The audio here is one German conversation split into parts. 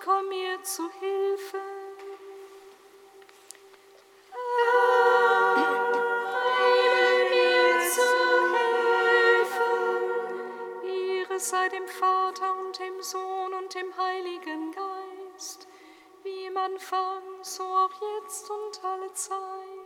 Komm mir zu Hilfe. Eile mir zu helfen. Ehre sei dem Vater und dem Sohn und dem Heiligen Geist, wie im Anfang, so auch jetzt und alle Zeit.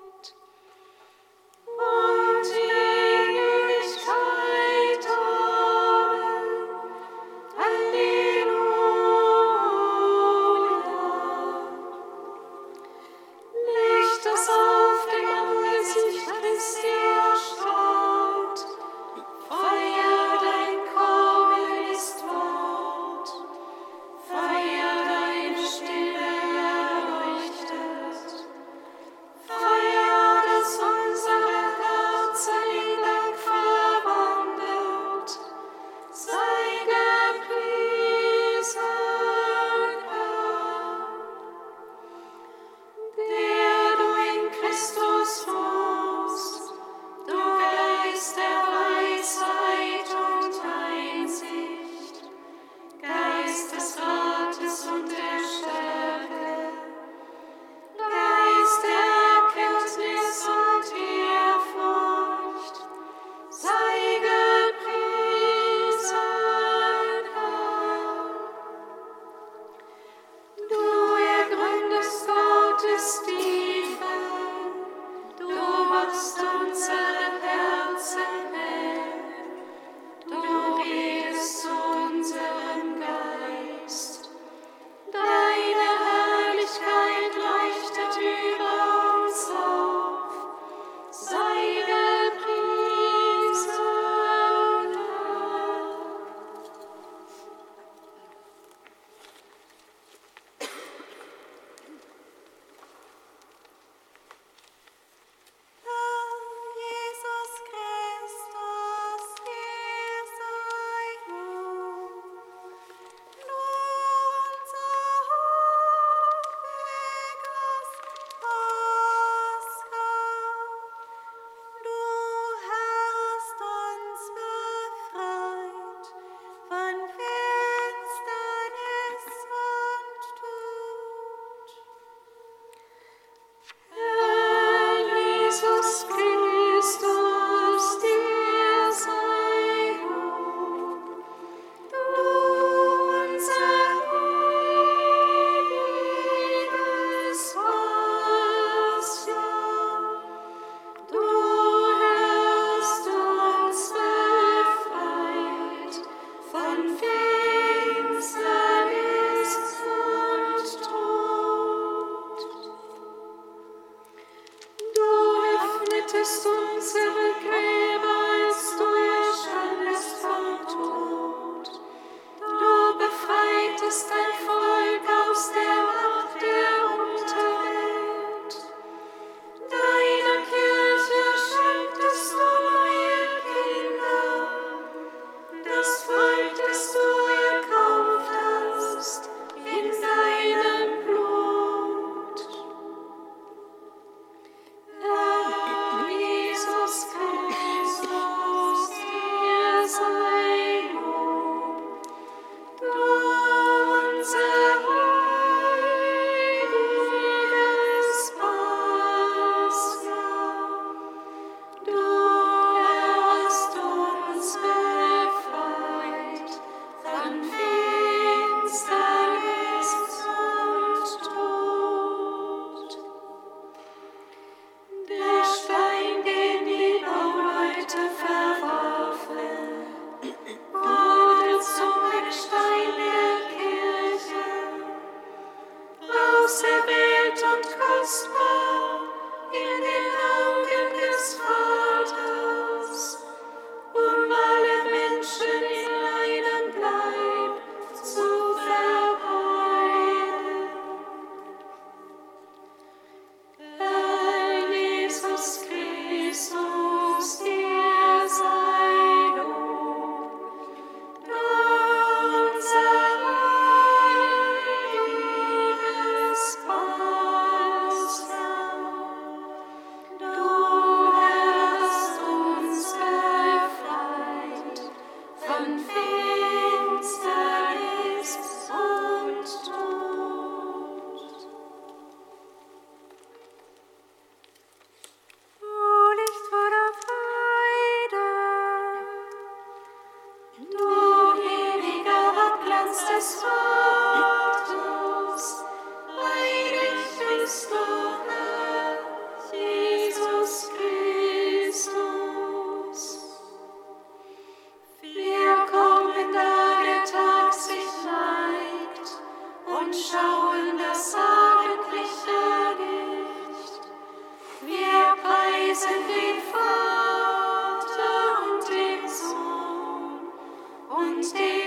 Wednesday.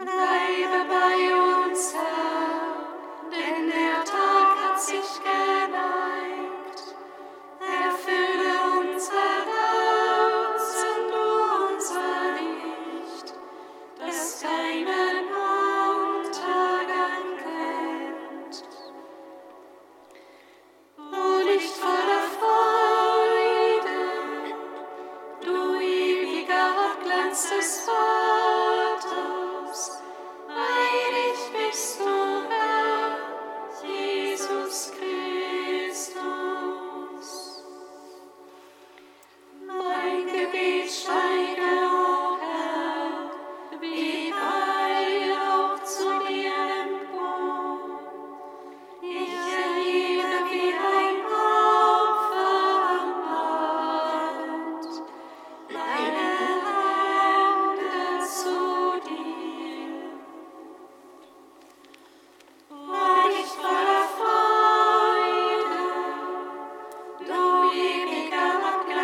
Ta-da!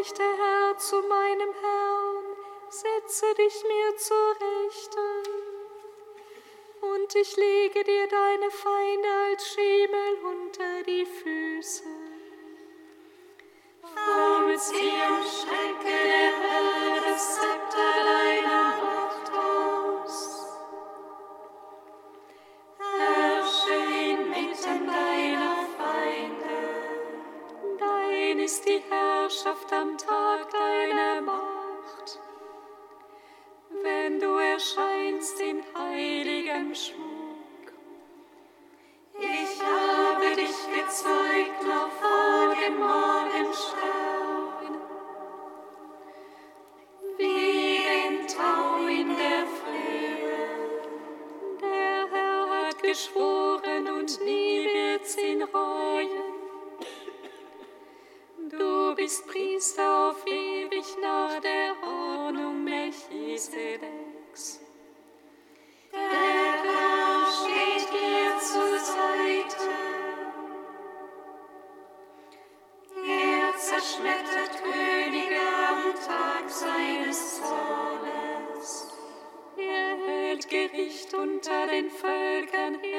spricht der Herr zu meinem Herrn, setze dich mir zur Rechten. Und ich lege dir deine Feinde als Schemel unter die Füße. Vom Zion strecke der Herr das Zepter deiner Macht ist die Herrschaft am Tag deiner Macht. Wenn du erscheinst in heiligem Schmuck. Ich habe dich gezeugt noch vor dem Morgenstern. Wie ein Tau in der Frühe. Der Herr hat geschworen und nie wird's ihn reuen. Du bist Priester auf ewig nach der Ordnung Melchisedeks. Der Herr steht dir zur Seite. Er zerschmettert Könige am Tag seines Zornes. Er hält Gericht unter den Völkern, er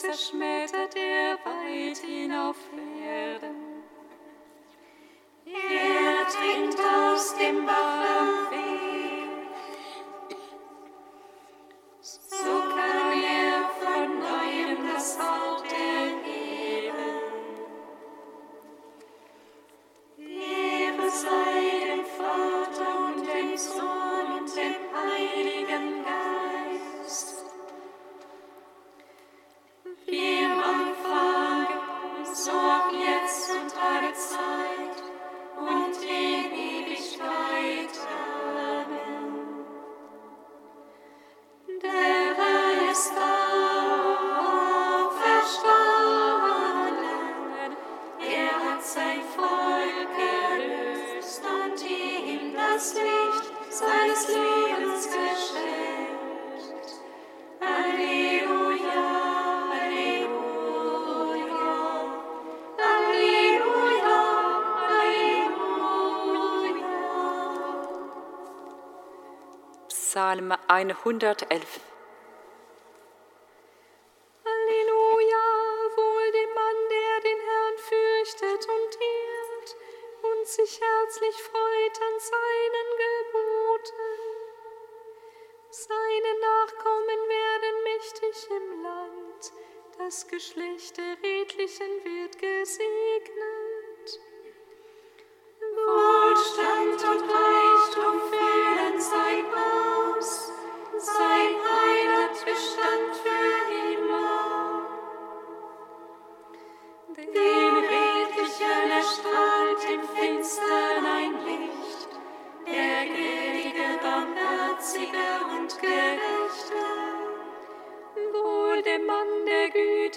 zerschmettert er weit hinauf Psalm 111.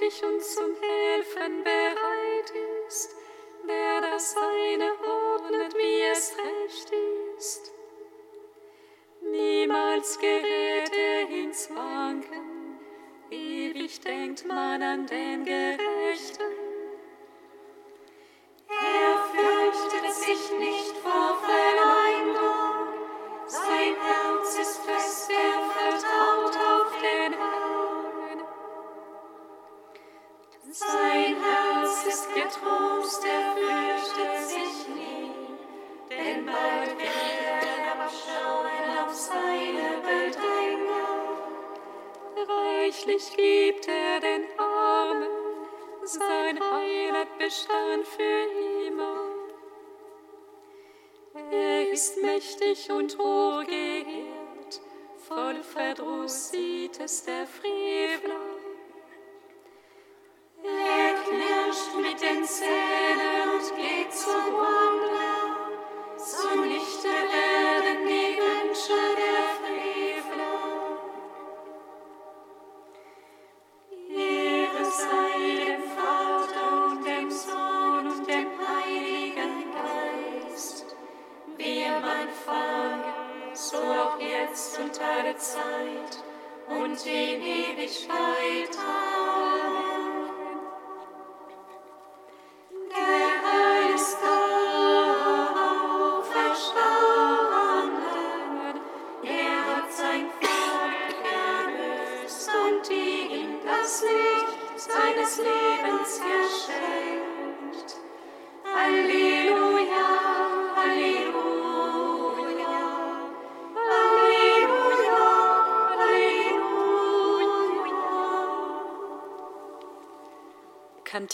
ewig uns zum Helfen bereit ist, der das Seine ordnet, wie es recht ist. Niemals gerät er ins Wanken, ewig denkt man an den Gerechten.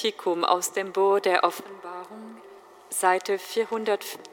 Katechicum aus dem Buch der Offenbarung, Seite 405.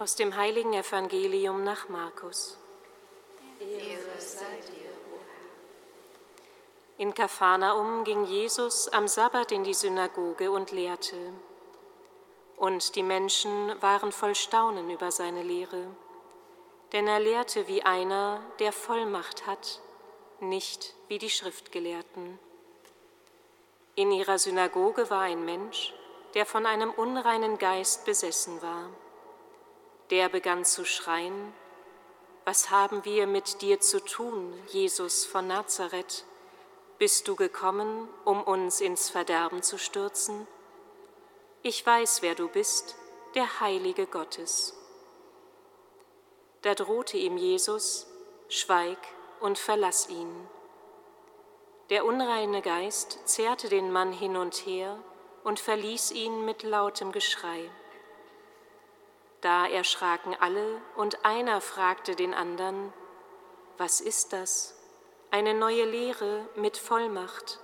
Aus dem heiligen Evangelium nach Markus. In Kaphanaum ging Jesus am Sabbat in die Synagoge und lehrte. Und die Menschen waren voll Staunen über seine Lehre, denn er lehrte wie einer, der Vollmacht hat, nicht wie die Schriftgelehrten. In ihrer Synagoge war ein Mensch, der von einem unreinen Geist besessen war. Der begann zu schreien, was haben wir mit dir zu tun, Jesus von Nazareth? Bist du gekommen, um uns ins Verderben zu stürzen? Ich weiß, wer du bist, der Heilige Gottes. Da drohte ihm Jesus, schweig und verlass ihn. Der unreine Geist zerrte den Mann hin und her und verließ ihn mit lautem Geschrei. Da erschraken alle, und einer fragte den anderen, was ist das? Eine neue Lehre mit Vollmacht.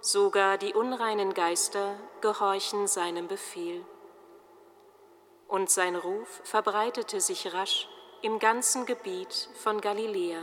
Sogar die unreinen Geister gehorchen seinem Befehl. Und sein Ruf verbreitete sich rasch im ganzen Gebiet von Galiläa.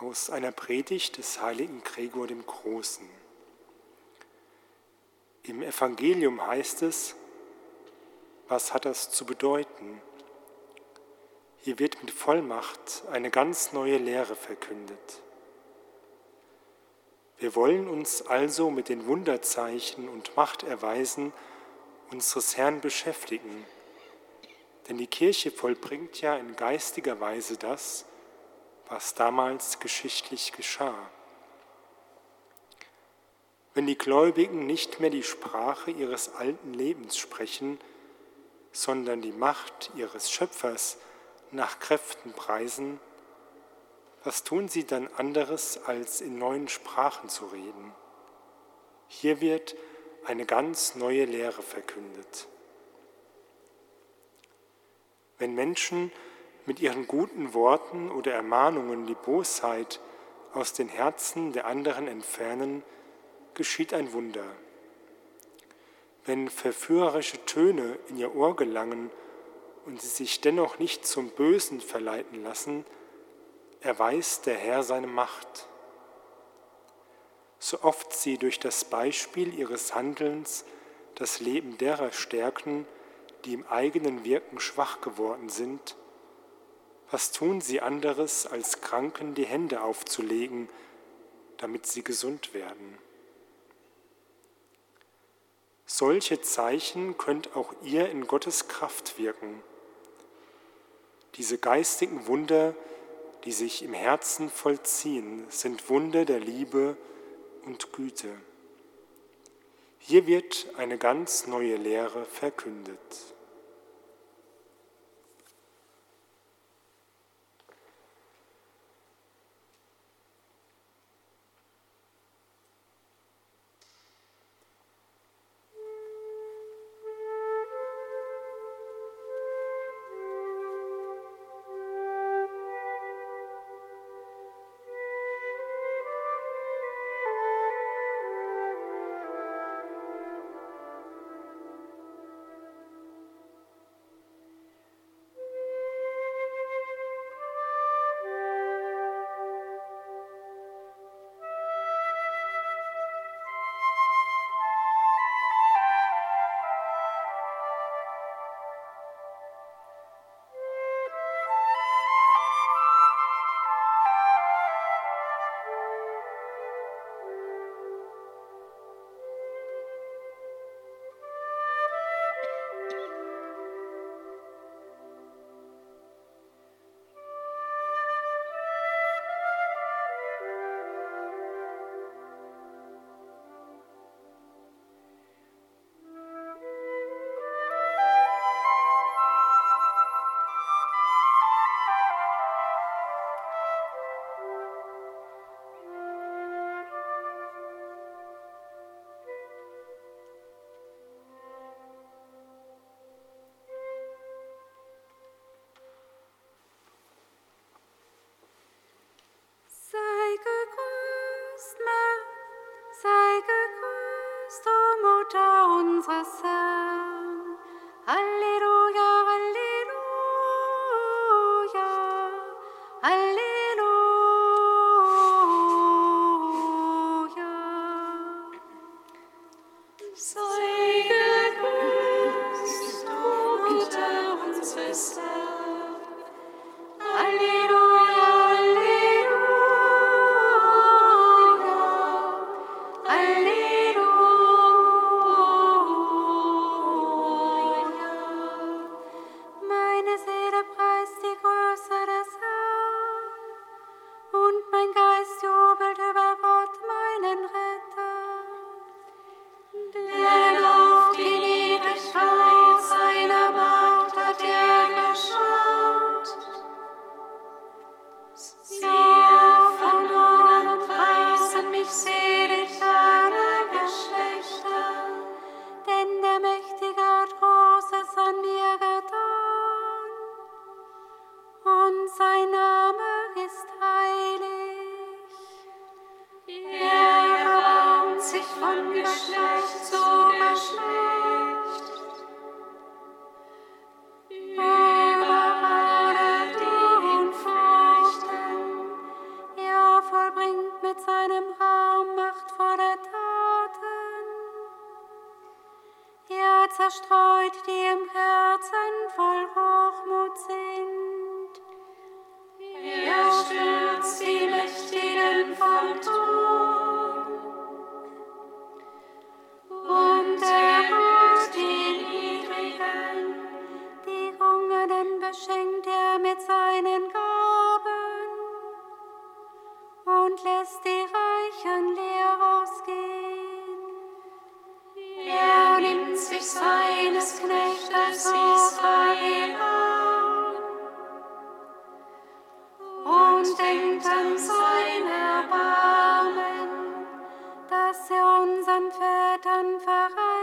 Aus einer Predigt des heiligen Gregor dem Großen. Im Evangelium heißt es, was hat das zu bedeuten? Hier wird mit Vollmacht eine ganz neue Lehre verkündet. Wir wollen uns also mit den Wunderzeichen und Machterweisen unseres Herrn beschäftigen, denn die Kirche vollbringt ja in geistiger Weise das, was damals geschichtlich geschah. Wenn die Gläubigen nicht mehr die Sprache ihres alten Lebens sprechen, sondern die Macht ihres Schöpfers nach Kräften preisen, was tun sie dann anderes, als in neuen Sprachen zu reden? Hier wird eine ganz neue Lehre verkündet. Wenn Menschen mit ihren guten Worten oder Ermahnungen die Bosheit aus den Herzen der anderen entfernen, geschieht ein Wunder. Wenn verführerische Töne in ihr Ohr gelangen und sie sich dennoch nicht zum Bösen verleiten lassen, erweist der Herr seine Macht. So oft sie durch das Beispiel ihres Handelns das Leben derer stärken, die im eigenen Wirken schwach geworden sind, was tun sie anderes, als Kranken die Hände aufzulegen, damit sie gesund werden? Solche Zeichen könnt auch ihr in Gottes Kraft wirken. Diese geistigen Wunder, die sich im Herzen vollziehen, sind Wunder der Liebe und Güte. Hier wird eine ganz neue Lehre verkündet. Denkt an sein Erbarmen, dass er unseren Vätern verheißen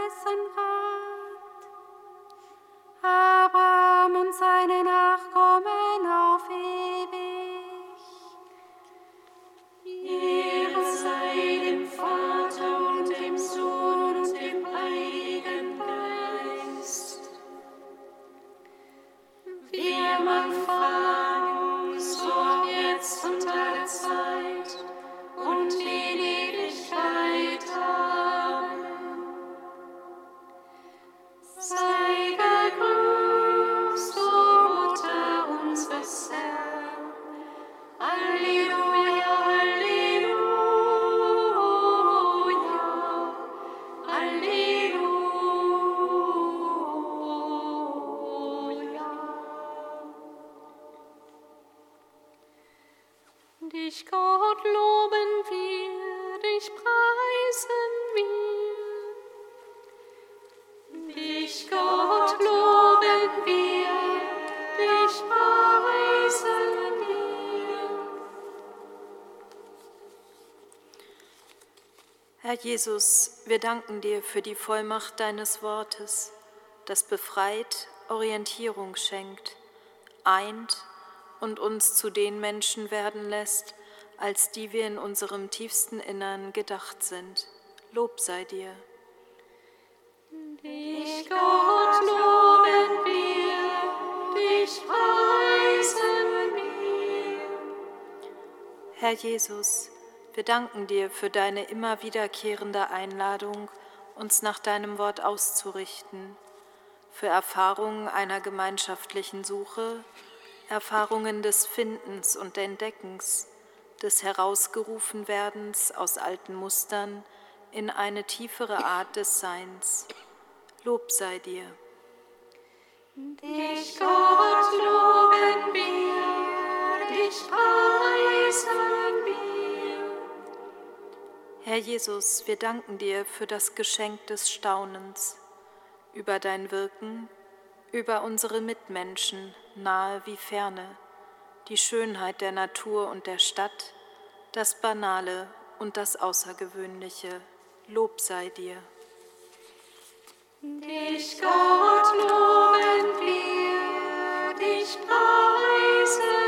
Herr Jesus, wir danken dir für die Vollmacht deines Wortes, das befreit, Orientierung schenkt, eint und uns zu den Menschen werden lässt, als die wir in unserem tiefsten Innern gedacht sind. Lob sei dir. Dich Gott loben wir, dich preisen wir. Herr Jesus, wir danken dir für deine immer wiederkehrende Einladung, uns nach deinem Wort auszurichten, für Erfahrungen einer gemeinschaftlichen Suche, Erfahrungen des Findens und Entdeckens, des Herausgerufenwerdens aus alten Mustern in eine tiefere Art des Seins. Lob sei dir. Dich Gott loben wir, dich preisen Herr Jesus, wir danken dir für das Geschenk des Staunens, über dein Wirken, über unsere Mitmenschen, nahe wie ferne, die Schönheit der Natur und der Stadt, das Banale und das Außergewöhnliche. Lob sei dir. Dich Gott loben wir, dich preisen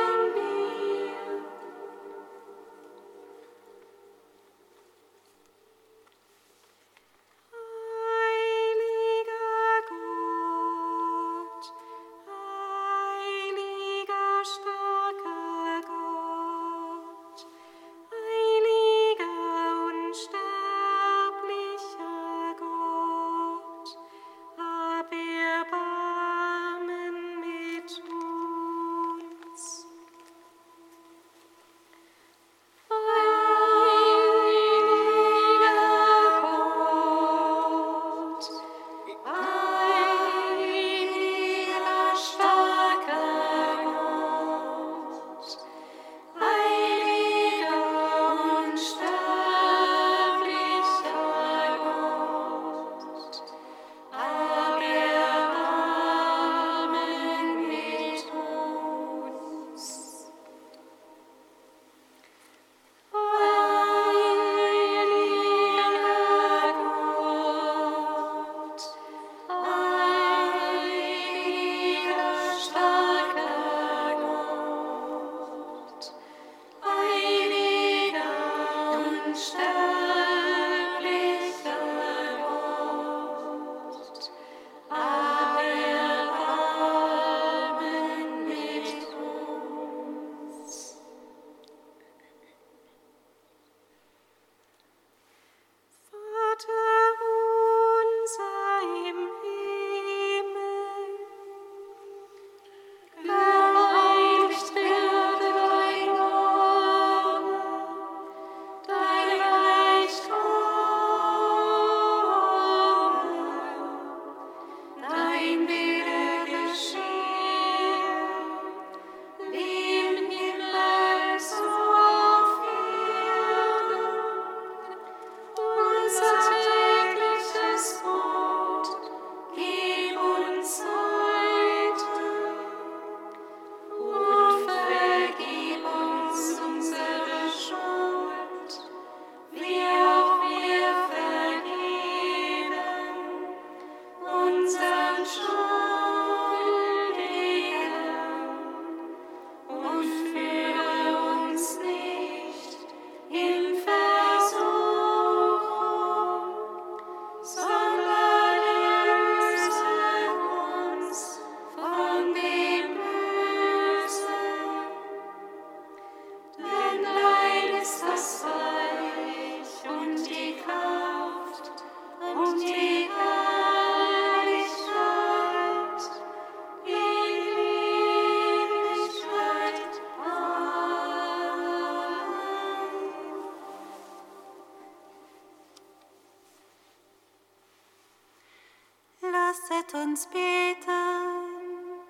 uns beten.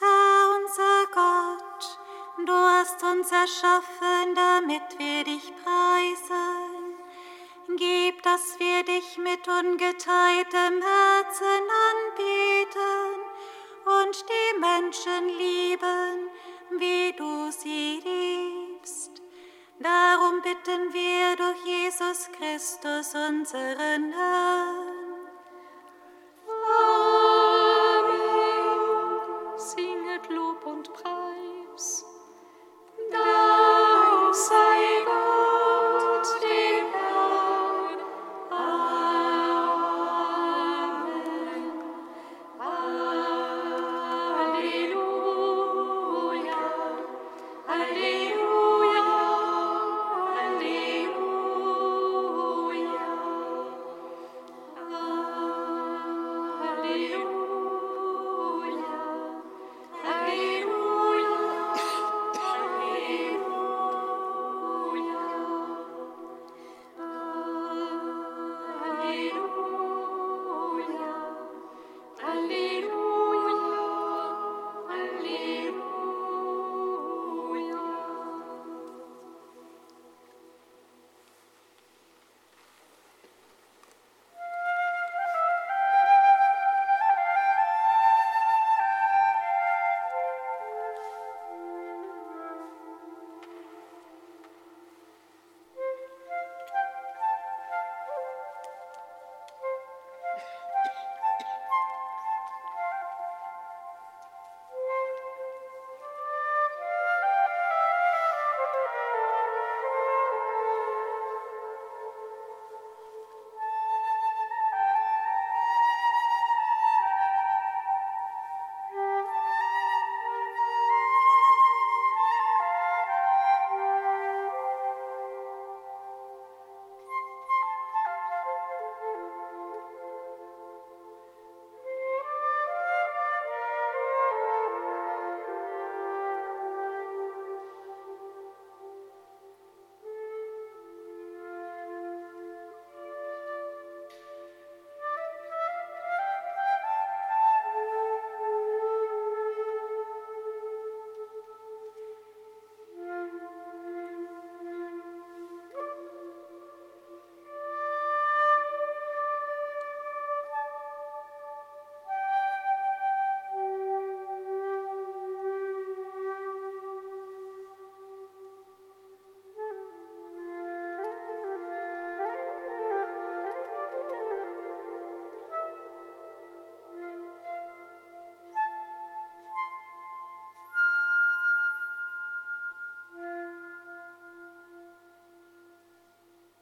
Herr unser Gott, du hast uns erschaffen, damit wir dich preisen. Gib, dass wir dich mit ungeteiltem Herzen anbeten und die Menschen lieben, wie du sie liebst. Darum bitten wir durch Jesus Christus, unseren Herrn.